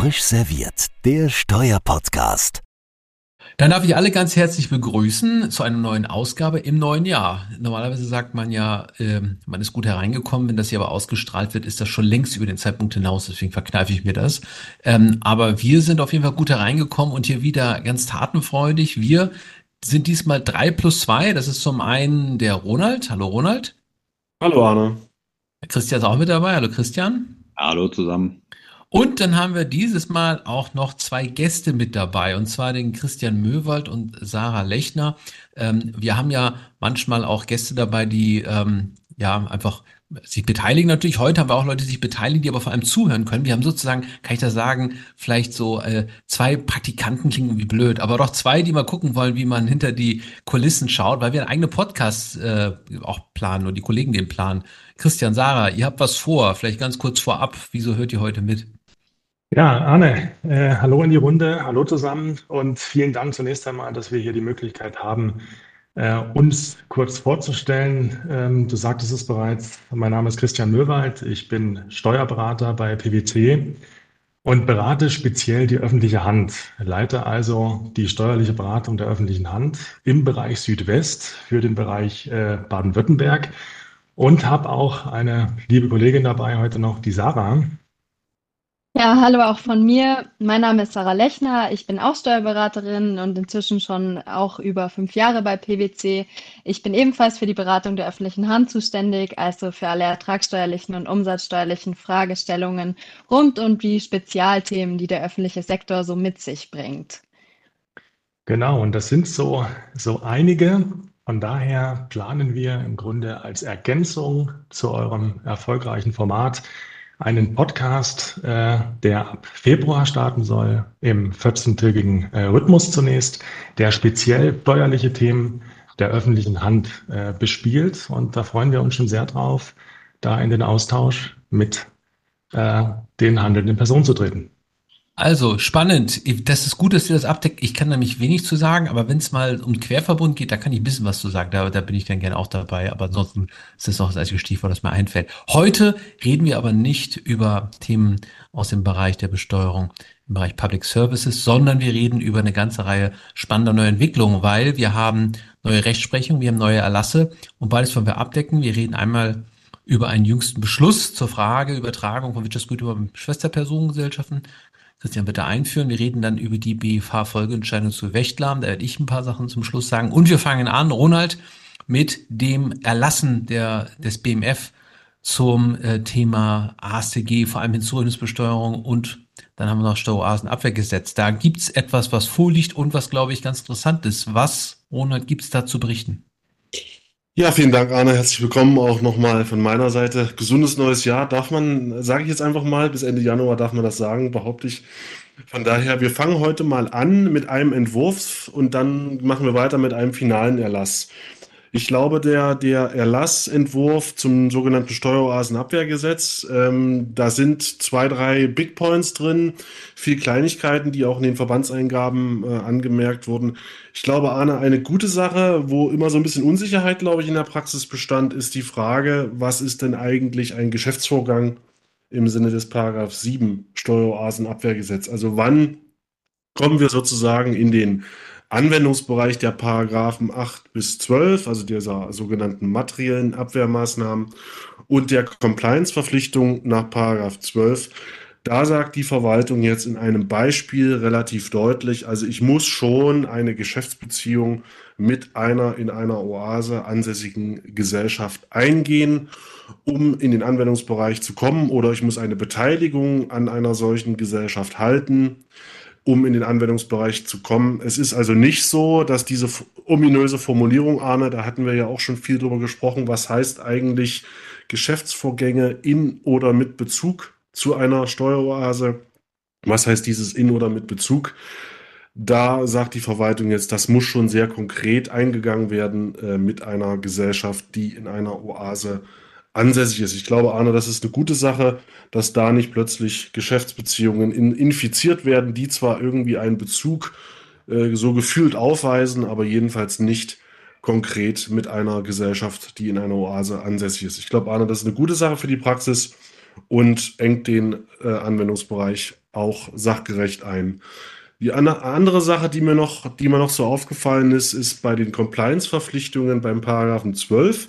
Frisch serviert, der Steuerpodcast. Dann darf ich alle ganz herzlich begrüßen zu einer neuen Ausgabe im neuen Jahr. Normalerweise sagt man ja, äh, man ist gut hereingekommen. Wenn das hier aber ausgestrahlt wird, ist das schon längst über den Zeitpunkt hinaus. Deswegen verkneife ich mir das. Ähm, aber wir sind auf jeden Fall gut hereingekommen und hier wieder ganz tatenfreudig. Wir sind diesmal drei plus zwei. Das ist zum einen der Ronald. Hallo Ronald. Hallo Arne. Christian ist auch mit dabei. Hallo Christian. Hallo zusammen. Und dann haben wir dieses Mal auch noch zwei Gäste mit dabei, und zwar den Christian Möwald und Sarah Lechner. Ähm, wir haben ja manchmal auch Gäste dabei, die ähm, ja einfach sich beteiligen natürlich. Heute haben wir auch Leute, die sich beteiligen, die aber vor allem zuhören können. Wir haben sozusagen, kann ich da sagen, vielleicht so äh, zwei Praktikanten klingen wie blöd, aber doch zwei, die mal gucken wollen, wie man hinter die Kulissen schaut, weil wir einen eigenen Podcast äh, auch planen und die Kollegen den planen. Christian, Sarah, ihr habt was vor. Vielleicht ganz kurz vorab. Wieso hört ihr heute mit? Ja, Arne, äh, hallo in die Runde, hallo zusammen und vielen Dank zunächst einmal, dass wir hier die Möglichkeit haben, äh, uns kurz vorzustellen. Ähm, du sagtest es bereits, mein Name ist Christian Möwald, ich bin Steuerberater bei PwC und berate speziell die öffentliche Hand, leite also die steuerliche Beratung der öffentlichen Hand im Bereich Südwest für den Bereich äh, Baden-Württemberg und habe auch eine liebe Kollegin dabei heute noch, die Sarah. Ja, hallo auch von mir. Mein Name ist Sarah Lechner. Ich bin auch Steuerberaterin und inzwischen schon auch über fünf Jahre bei PwC. Ich bin ebenfalls für die Beratung der öffentlichen Hand zuständig, also für alle ertragssteuerlichen und umsatzsteuerlichen Fragestellungen rund um die Spezialthemen, die der öffentliche Sektor so mit sich bringt. Genau, und das sind so, so einige. Von daher planen wir im Grunde als Ergänzung zu eurem erfolgreichen Format einen Podcast, äh, der ab Februar starten soll, im 14-tägigen äh, Rhythmus zunächst, der speziell steuerliche Themen der öffentlichen Hand äh, bespielt. Und da freuen wir uns schon sehr drauf, da in den Austausch mit äh, den handelnden Personen zu treten. Also spannend. Das ist gut, dass ihr das abdeckt. Ich kann nämlich wenig zu sagen, aber wenn es mal um Querverbund geht, da kann ich ein bisschen was zu sagen. Da, da bin ich dann gerne auch dabei. Aber ansonsten ist das noch das einzige Stichwort, das mir einfällt. Heute reden wir aber nicht über Themen aus dem Bereich der Besteuerung im Bereich Public Services, sondern wir reden über eine ganze Reihe spannender neue Entwicklungen, weil wir haben neue Rechtsprechung, wir haben neue Erlasse und beides wollen wir abdecken. Wir reden einmal über einen jüngsten Beschluss zur Frage Übertragung von Wirtschaftsgütern über Schwesterpersonengesellschaften Christian bitte einführen. Wir reden dann über die BFH-Folgeentscheidung zu Wächtlarm. Da werde ich ein paar Sachen zum Schluss sagen. Und wir fangen an, Ronald, mit dem Erlassen der, des BMF zum äh, Thema ASTG, vor allem Hinzurechnungsbesteuerung und dann haben wir noch Steueroasenabwehrgesetz. Da gibt's etwas, was vorliegt und was, glaube ich, ganz interessant ist. Was, Ronald, gibt's da zu berichten? Ja, vielen Dank, Arne. Herzlich willkommen auch nochmal von meiner Seite. Gesundes neues Jahr darf man, sage ich jetzt einfach mal, bis Ende Januar darf man das sagen, behaupte ich. Von daher, wir fangen heute mal an mit einem Entwurf und dann machen wir weiter mit einem finalen Erlass. Ich glaube, der, der Erlassentwurf zum sogenannten Steueroasenabwehrgesetz, ähm, da sind zwei, drei Big Points drin, viel Kleinigkeiten, die auch in den Verbandseingaben äh, angemerkt wurden. Ich glaube, Arne, eine gute Sache, wo immer so ein bisschen Unsicherheit, glaube ich, in der Praxis bestand, ist die Frage, was ist denn eigentlich ein Geschäftsvorgang im Sinne des Paragraph 7 Steueroasenabwehrgesetz? Also wann kommen wir sozusagen in den Anwendungsbereich der Paragraphen 8 bis 12, also dieser sogenannten materiellen Abwehrmaßnahmen und der Compliance-Verpflichtung nach Paragraph 12. Da sagt die Verwaltung jetzt in einem Beispiel relativ deutlich, also ich muss schon eine Geschäftsbeziehung mit einer in einer Oase ansässigen Gesellschaft eingehen, um in den Anwendungsbereich zu kommen, oder ich muss eine Beteiligung an einer solchen Gesellschaft halten um in den Anwendungsbereich zu kommen. Es ist also nicht so, dass diese ominöse Formulierung, Arne, da hatten wir ja auch schon viel drüber gesprochen, was heißt eigentlich Geschäftsvorgänge in oder mit Bezug zu einer Steueroase? Was heißt dieses in oder mit Bezug? Da sagt die Verwaltung jetzt, das muss schon sehr konkret eingegangen werden äh, mit einer Gesellschaft, die in einer Oase ansässig ist. Ich glaube, Arne, das ist eine gute Sache, dass da nicht plötzlich Geschäftsbeziehungen in, infiziert werden, die zwar irgendwie einen Bezug äh, so gefühlt aufweisen, aber jedenfalls nicht konkret mit einer Gesellschaft, die in einer Oase ansässig ist. Ich glaube, Arne, das ist eine gute Sache für die Praxis und engt den äh, Anwendungsbereich auch sachgerecht ein. Die andere Sache, die mir noch, die mir noch so aufgefallen ist, ist bei den Compliance-Verpflichtungen beim Paragraphen 12.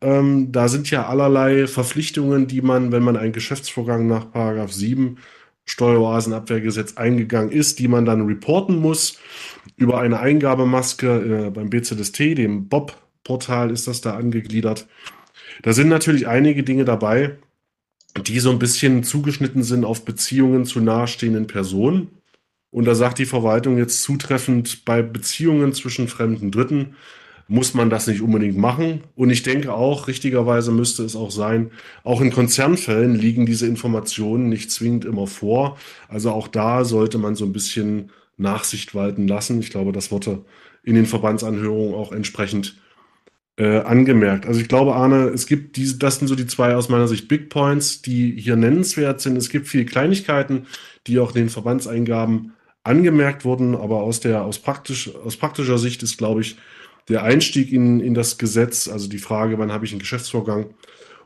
Ähm, da sind ja allerlei Verpflichtungen, die man, wenn man einen Geschäftsvorgang nach Paragraph 7 Steueroasenabwehrgesetz eingegangen ist, die man dann reporten muss über eine Eingabemaske äh, beim BZST, dem Bob-Portal ist das da angegliedert. Da sind natürlich einige Dinge dabei, die so ein bisschen zugeschnitten sind auf Beziehungen zu nahestehenden Personen. Und da sagt die Verwaltung jetzt zutreffend, bei Beziehungen zwischen fremden Dritten muss man das nicht unbedingt machen. Und ich denke auch, richtigerweise müsste es auch sein, auch in Konzernfällen liegen diese Informationen nicht zwingend immer vor. Also auch da sollte man so ein bisschen Nachsicht walten lassen. Ich glaube, das wurde in den Verbandsanhörungen auch entsprechend äh, angemerkt. Also ich glaube, Arne, es gibt diese, das sind so die zwei aus meiner Sicht Big Points, die hier nennenswert sind. Es gibt viele Kleinigkeiten, die auch in den Verbandseingaben angemerkt wurden, aber aus der, aus praktisch, aus praktischer Sicht ist, glaube ich, der Einstieg in, in das Gesetz, also die Frage, wann habe ich einen Geschäftsvorgang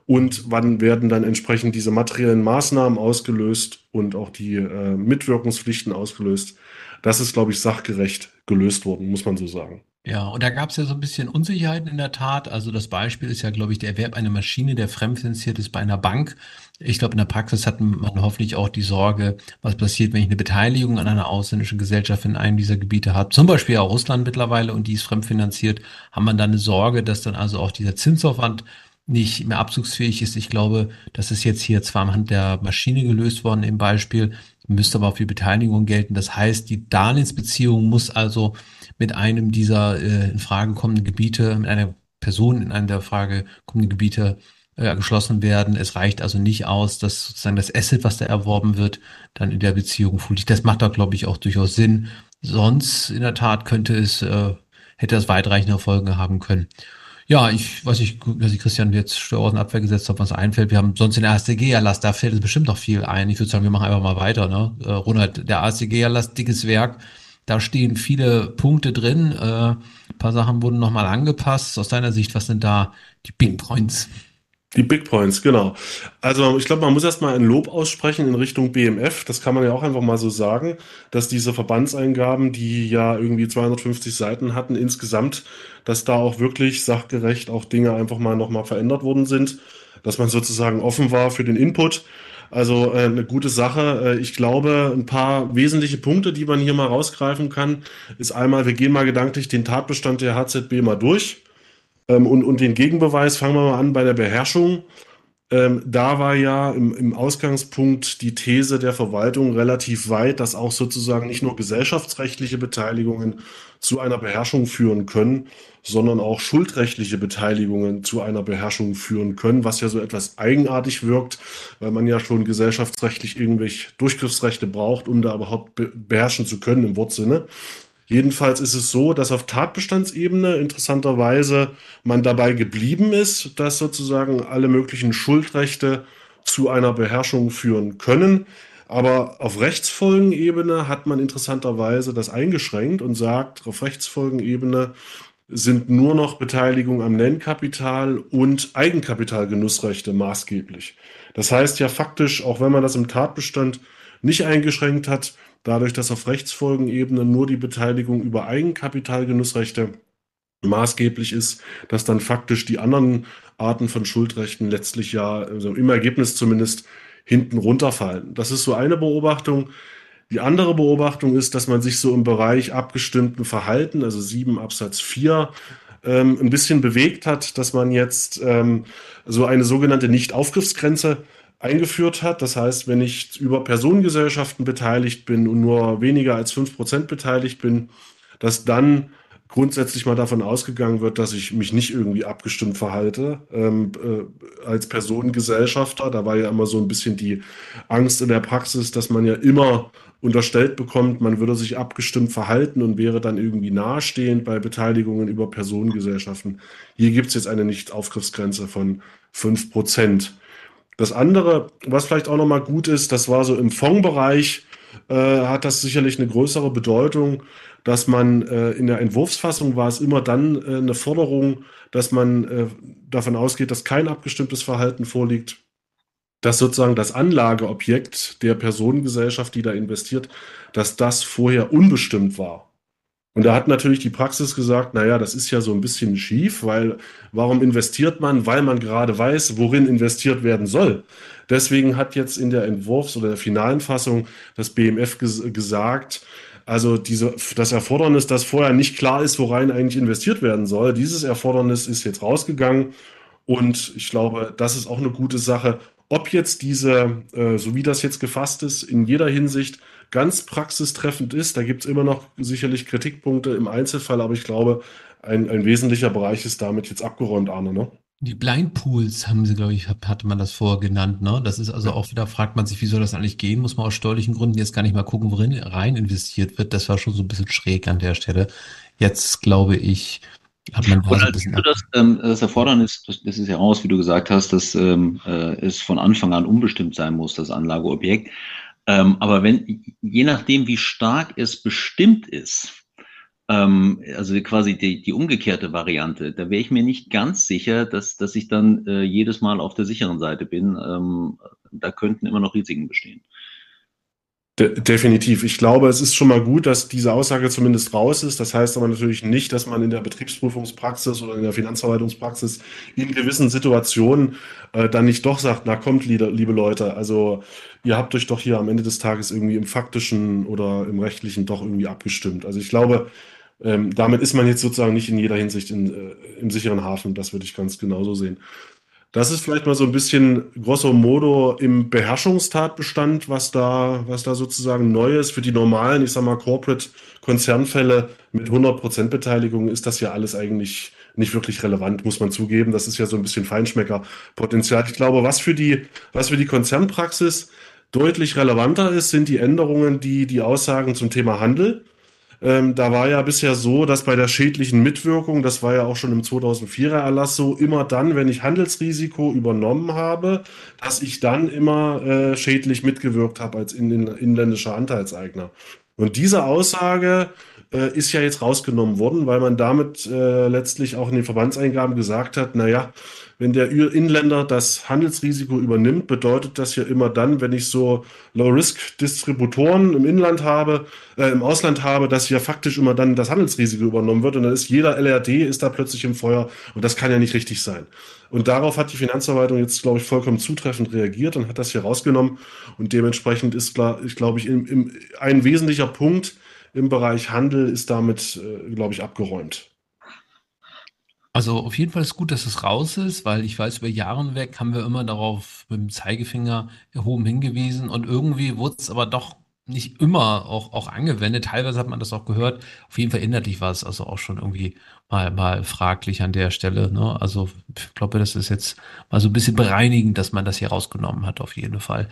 und wann werden dann entsprechend diese materiellen Maßnahmen ausgelöst und auch die äh, Mitwirkungspflichten ausgelöst. Das ist, glaube ich, sachgerecht gelöst worden, muss man so sagen. Ja, und da gab es ja so ein bisschen Unsicherheiten in der Tat. Also das Beispiel ist ja, glaube ich, der Erwerb einer Maschine, der fremdfinanziert ist bei einer Bank. Ich glaube, in der Praxis hat man hoffentlich auch die Sorge, was passiert, wenn ich eine Beteiligung an einer ausländischen Gesellschaft in einem dieser Gebiete habe. Zum Beispiel auch Russland mittlerweile und die ist fremdfinanziert. Haben man dann eine Sorge, dass dann also auch dieser Zinsaufwand nicht mehr abzugsfähig ist. Ich glaube, das ist jetzt hier zwar anhand der Maschine gelöst worden im Beispiel, müsste aber auch für Beteiligung gelten. Das heißt, die Darlehensbeziehung muss also mit einem dieser äh, in Frage kommenden Gebiete, mit einer Person in einem der Frage kommenden Gebiete äh, geschlossen werden. Es reicht also nicht aus, dass sozusagen das Asset, was da erworben wird, dann in der Beziehung fullt. Das macht da, glaube ich, auch durchaus Sinn. Sonst in der Tat könnte es, äh, hätte das weitreichende Folgen haben können. Ja, ich weiß nicht, dass ich Christian jetzt Steueraußenabwehr gesetzt habe, was einfällt. Wir haben sonst den ASDG-Erlass, da fällt es bestimmt noch viel ein. Ich würde sagen, wir machen einfach mal weiter. Ne? Äh, Ronald, der ASDG-Erlass, dickes Werk. Da stehen viele Punkte drin. Äh, ein paar Sachen wurden nochmal angepasst. Aus deiner Sicht, was sind da die Big Points? Die Big Points, genau. Also ich glaube, man muss erstmal ein Lob aussprechen in Richtung BMF. Das kann man ja auch einfach mal so sagen, dass diese Verbandseingaben, die ja irgendwie 250 Seiten hatten insgesamt, dass da auch wirklich sachgerecht auch Dinge einfach mal nochmal verändert worden sind, dass man sozusagen offen war für den Input. Also äh, eine gute Sache. Äh, ich glaube, ein paar wesentliche Punkte, die man hier mal rausgreifen kann, ist einmal, wir gehen mal gedanklich den Tatbestand der HZB mal durch ähm, und, und den Gegenbeweis. Fangen wir mal an bei der Beherrschung. Ähm, da war ja im, im Ausgangspunkt die These der Verwaltung relativ weit, dass auch sozusagen nicht nur gesellschaftsrechtliche Beteiligungen zu einer Beherrschung führen können, sondern auch schuldrechtliche Beteiligungen zu einer Beherrschung führen können, was ja so etwas eigenartig wirkt, weil man ja schon gesellschaftsrechtlich irgendwelche Durchgriffsrechte braucht, um da überhaupt beherrschen zu können im Wortsinne. Jedenfalls ist es so, dass auf Tatbestandsebene interessanterweise man dabei geblieben ist, dass sozusagen alle möglichen Schuldrechte zu einer Beherrschung führen können. Aber auf Rechtsfolgenebene hat man interessanterweise das eingeschränkt und sagt, auf Rechtsfolgenebene sind nur noch Beteiligung am Nennkapital und Eigenkapitalgenussrechte maßgeblich. Das heißt ja faktisch, auch wenn man das im Tatbestand nicht eingeschränkt hat, dadurch, dass auf Rechtsfolgenebene nur die Beteiligung über Eigenkapitalgenussrechte maßgeblich ist, dass dann faktisch die anderen Arten von Schuldrechten letztlich ja also im Ergebnis zumindest hinten runterfallen. Das ist so eine Beobachtung. Die andere Beobachtung ist, dass man sich so im Bereich abgestimmten Verhalten, also 7 Absatz 4, ähm, ein bisschen bewegt hat, dass man jetzt ähm, so eine sogenannte Nicht-Aufgriffsgrenze eingeführt hat. Das heißt, wenn ich über Personengesellschaften beteiligt bin und nur weniger als 5% beteiligt bin, dass dann grundsätzlich mal davon ausgegangen wird, dass ich mich nicht irgendwie abgestimmt verhalte ähm, äh, als Personengesellschafter. Da war ja immer so ein bisschen die Angst in der Praxis, dass man ja immer unterstellt bekommt, man würde sich abgestimmt verhalten und wäre dann irgendwie nahestehend bei Beteiligungen über Personengesellschaften. Hier gibt es jetzt eine Nicht-Aufgriffsgrenze von 5%. Das andere, was vielleicht auch nochmal gut ist, das war so im Fondsbereich, äh, hat das sicherlich eine größere Bedeutung, dass man äh, in der Entwurfsfassung war es immer dann äh, eine Forderung, dass man äh, davon ausgeht, dass kein abgestimmtes Verhalten vorliegt. Dass sozusagen das Anlageobjekt der Personengesellschaft, die da investiert, dass das vorher unbestimmt war. Und da hat natürlich die Praxis gesagt, naja, das ist ja so ein bisschen schief, weil warum investiert man? Weil man gerade weiß, worin investiert werden soll. Deswegen hat jetzt in der Entwurfs- oder der finalen Fassung das BMF ges gesagt, also diese, das Erfordernis, dass vorher nicht klar ist, worein eigentlich investiert werden soll, dieses Erfordernis ist jetzt rausgegangen. Und ich glaube, das ist auch eine gute Sache. Ob jetzt diese, äh, so wie das jetzt gefasst ist, in jeder Hinsicht ganz praxistreffend ist, da gibt es immer noch sicherlich Kritikpunkte im Einzelfall, aber ich glaube, ein, ein wesentlicher Bereich ist damit jetzt abgeräumt, Arne, ne? Die Blind Pools haben sie, glaube ich, hatte man das vorher genannt, ne? Das ist also auch wieder, fragt man sich, wie soll das eigentlich gehen? Muss man aus steuerlichen Gründen jetzt gar nicht mal gucken, worin rein investiert wird. Das war schon so ein bisschen schräg an der Stelle. Jetzt glaube ich, hat man so ein bisschen. Das, ähm, das Erfordernis, das, das ist ja aus, wie du gesagt hast, dass ähm, äh, es von Anfang an unbestimmt sein muss, das Anlageobjekt. Ähm, aber wenn, je nachdem, wie stark es bestimmt ist, ähm, also quasi die, die umgekehrte Variante, da wäre ich mir nicht ganz sicher, dass, dass ich dann äh, jedes Mal auf der sicheren Seite bin. Ähm, da könnten immer noch Risiken bestehen. De definitiv. Ich glaube, es ist schon mal gut, dass diese Aussage zumindest raus ist. Das heißt aber natürlich nicht, dass man in der Betriebsprüfungspraxis oder in der Finanzverwaltungspraxis in gewissen Situationen äh, dann nicht doch sagt, na kommt, liebe, liebe Leute, also ihr habt euch doch hier am Ende des Tages irgendwie im faktischen oder im rechtlichen doch irgendwie abgestimmt. Also ich glaube, ähm, damit ist man jetzt sozusagen nicht in jeder Hinsicht in, äh, im sicheren Hafen. Das würde ich ganz genauso sehen. Das ist vielleicht mal so ein bisschen grosso modo im Beherrschungstatbestand, was da, was da sozusagen neu ist. Für die normalen, ich sag mal, Corporate-Konzernfälle mit 100% Beteiligung ist das ja alles eigentlich nicht wirklich relevant, muss man zugeben. Das ist ja so ein bisschen Feinschmeckerpotenzial. Ich glaube, was für die, was für die Konzernpraxis deutlich relevanter ist, sind die Änderungen, die die Aussagen zum Thema Handel ähm, da war ja bisher so, dass bei der schädlichen Mitwirkung, das war ja auch schon im 2004er Erlass so, immer dann, wenn ich Handelsrisiko übernommen habe, dass ich dann immer äh, schädlich mitgewirkt habe als in, in, inländischer Anteilseigner. Und diese Aussage äh, ist ja jetzt rausgenommen worden, weil man damit äh, letztlich auch in den Verbandseingaben gesagt hat, naja, wenn der Inländer das Handelsrisiko übernimmt, bedeutet das ja immer dann, wenn ich so Low-Risk-Distributoren im Inland habe, äh, im Ausland habe, dass ja faktisch immer dann das Handelsrisiko übernommen wird und dann ist jeder LRD ist da plötzlich im Feuer und das kann ja nicht richtig sein. Und darauf hat die Finanzverwaltung jetzt, glaube ich, vollkommen zutreffend reagiert und hat das hier rausgenommen und dementsprechend ist, glaube ich, im, im, ein wesentlicher Punkt im Bereich Handel ist damit, äh, glaube ich, abgeräumt. Also auf jeden Fall ist gut, dass es raus ist, weil ich weiß, über Jahre weg haben wir immer darauf mit dem Zeigefinger erhoben hingewiesen und irgendwie wurde es aber doch nicht immer auch, auch angewendet. Teilweise hat man das auch gehört. Auf jeden Fall inhaltlich war es also auch schon irgendwie mal, mal fraglich an der Stelle. Ne? Also ich glaube, das ist jetzt mal so ein bisschen bereinigend, dass man das hier rausgenommen hat, auf jeden Fall.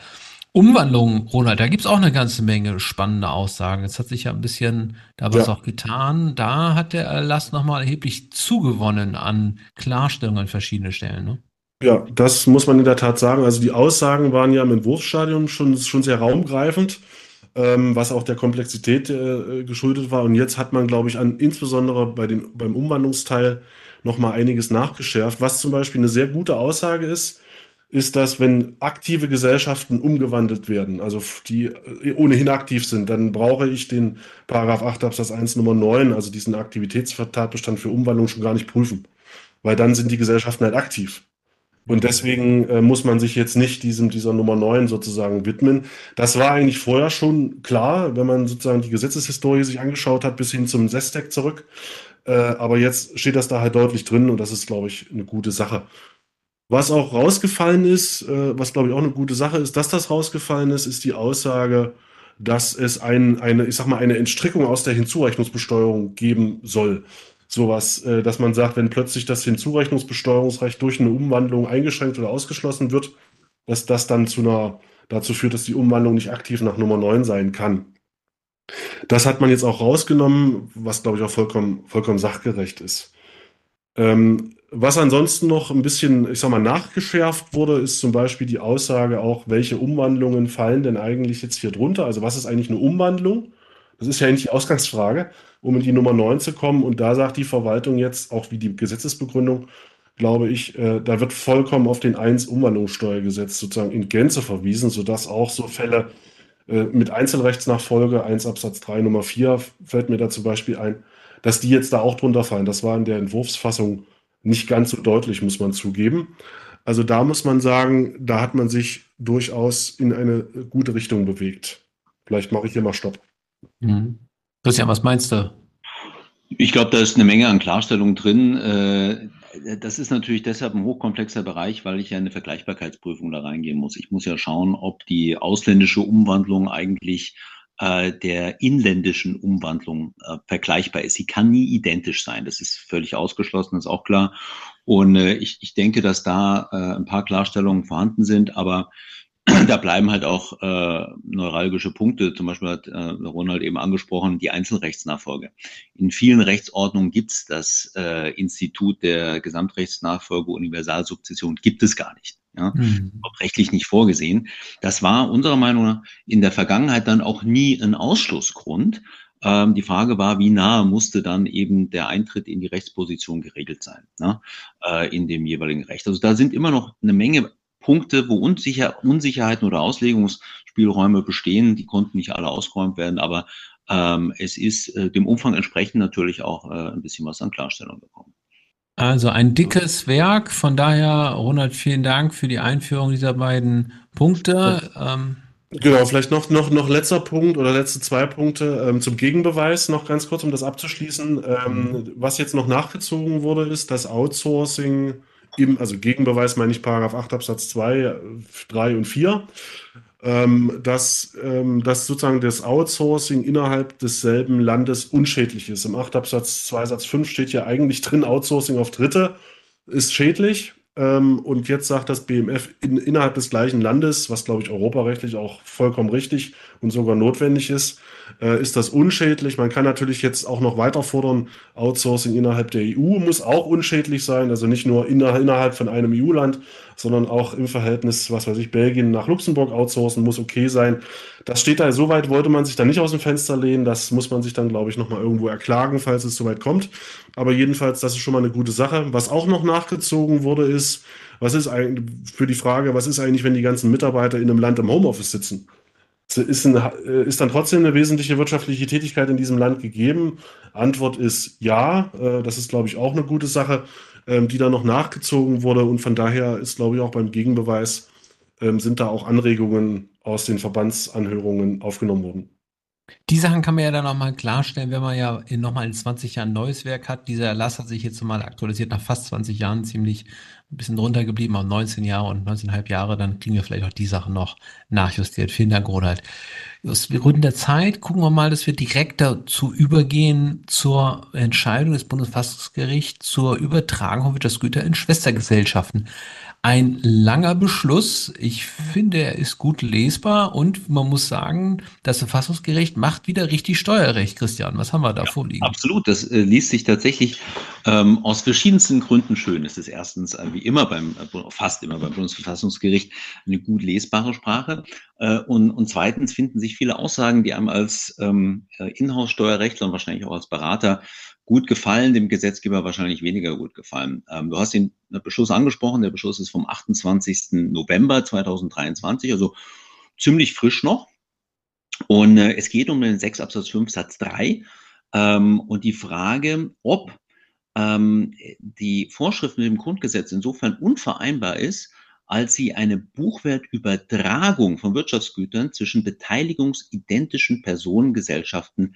Umwandlung, Ronald, da gibt's auch eine ganze Menge spannende Aussagen. Jetzt hat sich ja ein bisschen da was Ja. auch getan. Da hat der Erlass nochmal erheblich zugewonnen an Klarstellungen an verschiedenen Stellen. Ne? Ja, das muss man in der Tat sagen. Also die Aussagen waren ja im Entwurfsstadium schon, schon sehr raumgreifend, ähm, was auch der Komplexität äh, geschuldet war. Und jetzt hat man, glaube ich, an, insbesondere bei den, beim Umwandlungsteil nochmal einiges nachgeschärft. Was zum Beispiel eine sehr gute Aussage ist, ist, dass wenn aktive Gesellschaften umgewandelt werden, also die äh, ohnehin aktiv sind, dann brauche ich den Paragraph 8 Absatz 1 Nummer 9, also diesen Aktivitätstatbestand für Umwandlung schon gar nicht prüfen, weil dann sind die Gesellschaften halt aktiv. Und deswegen äh, muss man sich jetzt nicht diesem, dieser Nummer 9 sozusagen widmen. Das war eigentlich vorher schon klar, wenn man sozusagen die Gesetzeshistorie sich angeschaut hat, bis hin zum SESTEC zurück. Äh, aber jetzt steht das da halt deutlich drin und das ist, glaube ich, eine gute Sache. Was auch rausgefallen ist, äh, was glaube ich auch eine gute Sache ist, dass das rausgefallen ist, ist die Aussage, dass es ein, eine, ich sag mal, eine Entstrickung aus der Hinzurechnungsbesteuerung geben soll. Sowas, äh, dass man sagt, wenn plötzlich das Hinzurechnungsbesteuerungsrecht durch eine Umwandlung eingeschränkt oder ausgeschlossen wird, dass das dann zu einer, dazu führt, dass die Umwandlung nicht aktiv nach Nummer 9 sein kann. Das hat man jetzt auch rausgenommen, was glaube ich auch vollkommen, vollkommen sachgerecht ist. Ähm, was ansonsten noch ein bisschen, ich sag mal, nachgeschärft wurde, ist zum Beispiel die Aussage auch, welche Umwandlungen fallen denn eigentlich jetzt hier drunter? Also was ist eigentlich eine Umwandlung? Das ist ja eigentlich die Ausgangsfrage, um in die Nummer 9 zu kommen. Und da sagt die Verwaltung jetzt, auch wie die Gesetzesbegründung, glaube ich, äh, da wird vollkommen auf den 1-Umwandlungssteuergesetz sozusagen in Gänze verwiesen, sodass auch so Fälle äh, mit Einzelrechtsnachfolge, 1 Absatz 3 Nummer 4 fällt mir da zum Beispiel ein, dass die jetzt da auch drunter fallen. Das war in der Entwurfsfassung nicht ganz so deutlich, muss man zugeben. Also da muss man sagen, da hat man sich durchaus in eine gute Richtung bewegt. Vielleicht mache ich hier mal Stopp. Mhm. Christian, was meinst du? Ich glaube, da ist eine Menge an Klarstellung drin. Äh, das ist natürlich deshalb ein hochkomplexer Bereich, weil ich ja eine Vergleichbarkeitsprüfung da reingehen muss. Ich muss ja schauen, ob die ausländische Umwandlung eigentlich äh, der inländischen Umwandlung äh, vergleichbar ist. Sie kann nie identisch sein. Das ist völlig ausgeschlossen, ist auch klar. Und äh, ich, ich denke, dass da äh, ein paar Klarstellungen vorhanden sind, aber da bleiben halt auch äh, neuralgische Punkte. Zum Beispiel hat äh, Ronald eben angesprochen, die Einzelrechtsnachfolge. In vielen Rechtsordnungen gibt es das äh, Institut der Gesamtrechtsnachfolge Universalsukzession, gibt es gar nicht. Ja, mhm. rechtlich nicht vorgesehen. Das war unserer Meinung nach in der Vergangenheit dann auch nie ein Ausschlussgrund. Ähm, die Frage war, wie nahe musste dann eben der Eintritt in die Rechtsposition geregelt sein, ne, äh, in dem jeweiligen Recht. Also da sind immer noch eine Menge Punkte, wo Unsicher Unsicherheiten oder Auslegungsspielräume bestehen. Die konnten nicht alle ausgeräumt werden, aber ähm, es ist äh, dem Umfang entsprechend natürlich auch äh, ein bisschen was an Klarstellung bekommen. Also ein dickes Werk. Von daher, Ronald, vielen Dank für die Einführung dieser beiden Punkte. Ähm, Genau, vielleicht noch, noch, noch letzter Punkt oder letzte zwei Punkte ähm, zum Gegenbeweis noch ganz kurz, um das abzuschließen. Ähm, was jetzt noch nachgezogen wurde, ist das Outsourcing im, also Gegenbeweis meine ich Paragraph 8 Absatz 2, 3 und 4, ähm, dass, ähm, dass sozusagen das Outsourcing innerhalb desselben Landes unschädlich ist. Im 8 Absatz 2 Satz 5 steht ja eigentlich drin, Outsourcing auf Dritte ist schädlich. Ähm, und jetzt sagt das BMF in, innerhalb des gleichen Landes, was glaube ich europarechtlich auch vollkommen richtig und sogar notwendig ist, äh, ist das unschädlich. Man kann natürlich jetzt auch noch weiter fordern, Outsourcing innerhalb der EU muss auch unschädlich sein, also nicht nur innerhalb von einem EU-Land, sondern auch im Verhältnis, was weiß ich, Belgien nach Luxemburg outsourcen muss okay sein. Das steht da, soweit wollte man sich da nicht aus dem Fenster lehnen. Das muss man sich dann, glaube ich, nochmal irgendwo erklagen, falls es soweit kommt. Aber jedenfalls, das ist schon mal eine gute Sache. Was auch noch nachgezogen wurde, ist, was ist eigentlich für die Frage, was ist eigentlich, wenn die ganzen Mitarbeiter in einem Land im Homeoffice sitzen? Ist, ein, äh, ist, dann trotzdem eine wesentliche wirtschaftliche Tätigkeit in diesem Land gegeben? Antwort ist ja. Äh, das ist, glaube ich, auch eine gute Sache, ähm, die da noch nachgezogen wurde. Und von daher ist, glaube ich, auch beim Gegenbeweis ähm, sind da auch Anregungen aus den Verbandsanhörungen aufgenommen worden. Die Sachen kann man ja dann nochmal klarstellen, wenn man ja nochmal in 20 Jahren neues Werk hat. Dieser Erlass hat sich jetzt nochmal aktualisiert nach fast 20 Jahren, ziemlich ein bisschen drunter geblieben, auf 19 Jahre und 19,5 Jahre. Dann kriegen wir vielleicht auch die Sachen noch nachjustiert. Vielen Dank, Ronald. Aus Gründen der Zeit gucken wir mal, dass wir direkt dazu übergehen zur Entscheidung des Bundesverfassungsgerichts zur Übertragung von Wirtschaftsgüter in Schwestergesellschaften. Ein langer Beschluss. Ich finde, er ist gut lesbar und man muss sagen, das Verfassungsgericht macht wieder richtig Steuerrecht. Christian, was haben wir da ja, vorliegen? Absolut, das äh, liest sich tatsächlich ähm, aus verschiedensten Gründen schön. Es ist erstens, äh, wie immer beim, äh, fast immer beim Bundesverfassungsgericht, eine gut lesbare Sprache. Äh, und, und zweitens finden sich viele Aussagen, die einem als ähm, äh, Inhouse-Steuerrechtler und wahrscheinlich auch als Berater gut gefallen, dem Gesetzgeber wahrscheinlich weniger gut gefallen. Ähm, du hast den Beschluss angesprochen. Der Beschluss ist vom 28. November 2023, also ziemlich frisch noch. Und äh, es geht um den 6 Absatz 5 Satz 3 ähm, und die Frage, ob ähm, die Vorschrift mit dem Grundgesetz insofern unvereinbar ist, als sie eine Buchwertübertragung von Wirtschaftsgütern zwischen beteiligungsidentischen Personengesellschaften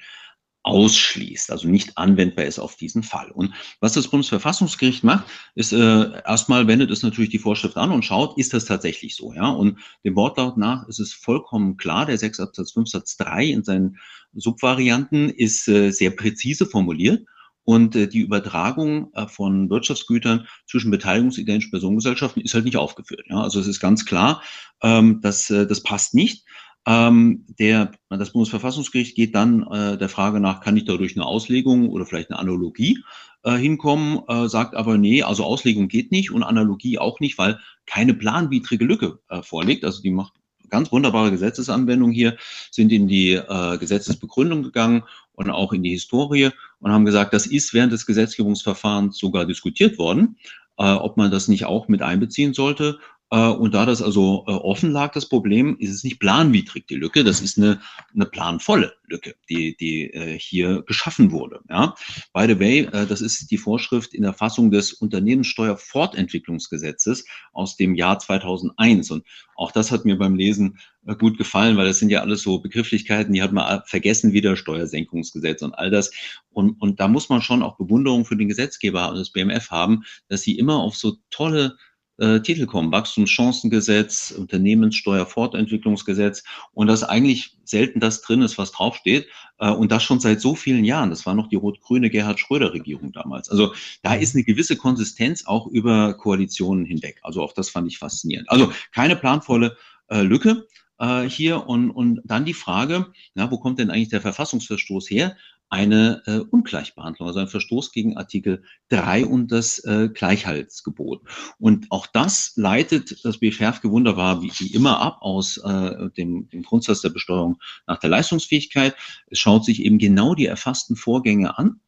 ausschließt, also nicht anwendbar ist auf diesen Fall. Und was das Bundesverfassungsgericht macht, ist äh, erstmal wendet es natürlich die Vorschrift an und schaut, ist das tatsächlich so, ja? Und dem Wortlaut nach ist es vollkommen klar, der 6 Absatz 5 Satz 3 in seinen Subvarianten ist äh, sehr präzise formuliert und äh, die Übertragung äh, von Wirtschaftsgütern zwischen beteiligungsidentischen Personengesellschaften ist halt nicht aufgeführt. Ja? Also es ist ganz klar, ähm, dass äh, das passt nicht. Ähm, der, das Bundesverfassungsgericht geht dann äh, der Frage nach, kann ich dadurch eine Auslegung oder vielleicht eine Analogie äh, hinkommen, äh, sagt aber, nee, also Auslegung geht nicht und Analogie auch nicht, weil keine planwidrige Lücke äh, vorliegt. Also die macht ganz wunderbare Gesetzesanwendung hier, sind in die äh, Gesetzesbegründung gegangen und auch in die Historie und haben gesagt, das ist während des Gesetzgebungsverfahrens sogar diskutiert worden. äh, ob man das nicht auch mit einbeziehen sollte. Äh, und da das also äh, offen lag, das Problem, ist es nicht planwidrig, die Lücke, das ist eine, eine planvolle Lücke, die, die äh, hier geschaffen wurde. Ja? By the way, das ist die Vorschrift in der Fassung des Unternehmenssteuerfortentwicklungsgesetzes aus dem Jahr 2001. Und auch das hat mir beim Lesen gut gefallen, weil das sind ja alles so Begrifflichkeiten, die hat man vergessen, wieder Steuersenkungsgesetz und all das. Und, und da muss man schon auch Bewunderung für den Gesetzgeber und das BMF haben, dass sie immer auf so tolle äh, Titel kommen. Wachstumschancengesetz, Unternehmenssteuerfortentwicklungsgesetz und dass eigentlich selten das drin ist, was draufsteht. Äh, und das schon seit so vielen Jahren. Das war noch die rot-grüne Gerhard Schröder-Regierung damals. Also da ist eine gewisse Konsistenz auch über Koalitionen hinweg. Also auch das fand ich faszinierend. Also keine planvolle äh, Lücke äh, hier und, und dann die Frage, na, wo kommt denn eigentlich der Verfassungsverstoß her? Eine äh, Ungleichbehandlung, also ein Verstoß gegen Artikel 3 und das äh, Gleichheitsgebot. Und auch das leitet das BFRFG wunderbar wie, wie immer ab aus äh, dem, dem Grundsatz der Besteuerung nach der Leistungsfähigkeit. Es schaut sich eben genau die erfassten Vorgänge an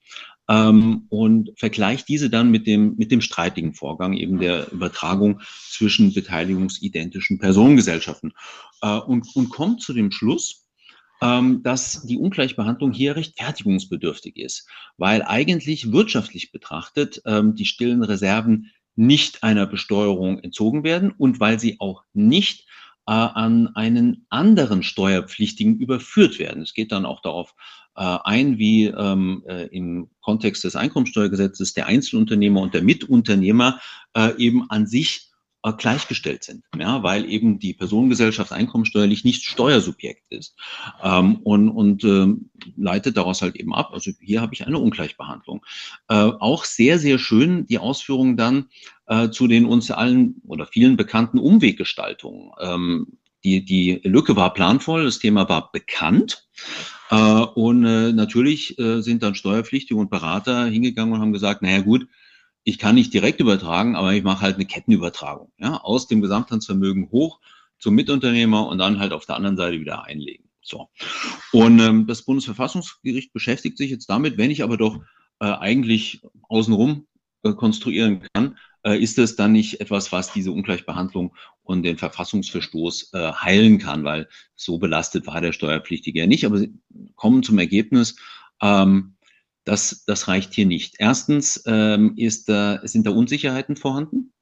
ähm, und vergleicht diese dann mit dem, mit dem streitigen Vorgang eben der Übertragung zwischen beteiligungsidentischen Personengesellschaften äh, und, und kommt zu dem Schluss, dass die Ungleichbehandlung hier rechtfertigungsbedürftig ist, weil eigentlich wirtschaftlich betrachtet ähm, die stillen Reserven nicht einer Besteuerung entzogen werden und weil sie auch nicht äh, an einen anderen Steuerpflichtigen überführt werden. Es geht dann auch darauf äh, ein, wie ähm, äh, im Kontext des Einkommensteuergesetzes der Einzelunternehmer und der Mitunternehmer eben an sich äh, gleichgestellt sind, ja, weil eben die Personengesellschaft einkommensteuerlich nicht Steuersubjekt ist ähm, und, und ähm, leitet daraus halt eben ab. Also hier habe ich eine Ungleichbehandlung. Äh, auch sehr, sehr schön die Ausführungen dann äh, zu den uns allen oder vielen bekannten Umweggestaltungen. Ähm, die, die Lücke war planvoll, das Thema war bekannt. Äh, und äh, natürlich äh, sind dann Steuerpflichtige und Berater hingegangen und haben gesagt, naja gut, ich kann nicht direkt übertragen, aber ich mache halt eine Kettenübertragung. Ja, aus dem Gesamthandsvermögen hoch zum Mitunternehmer und dann halt auf der anderen Seite wieder einlegen. So. Und ähm, das Bundesverfassungsgericht beschäftigt sich jetzt damit, wenn ich aber doch äh, eigentlich außenrum äh, konstruieren kann, äh, ist es dann nicht etwas, was diese Ungleichbehandlung und den Verfassungsverstoß äh, heilen kann, weil so belastet war der Steuerpflichtige ja nicht. Aber sie kommen zum Ergebnis, ähm, das, das reicht hier nicht. Erstens ähm, ist, äh, sind da Unsicherheiten vorhanden.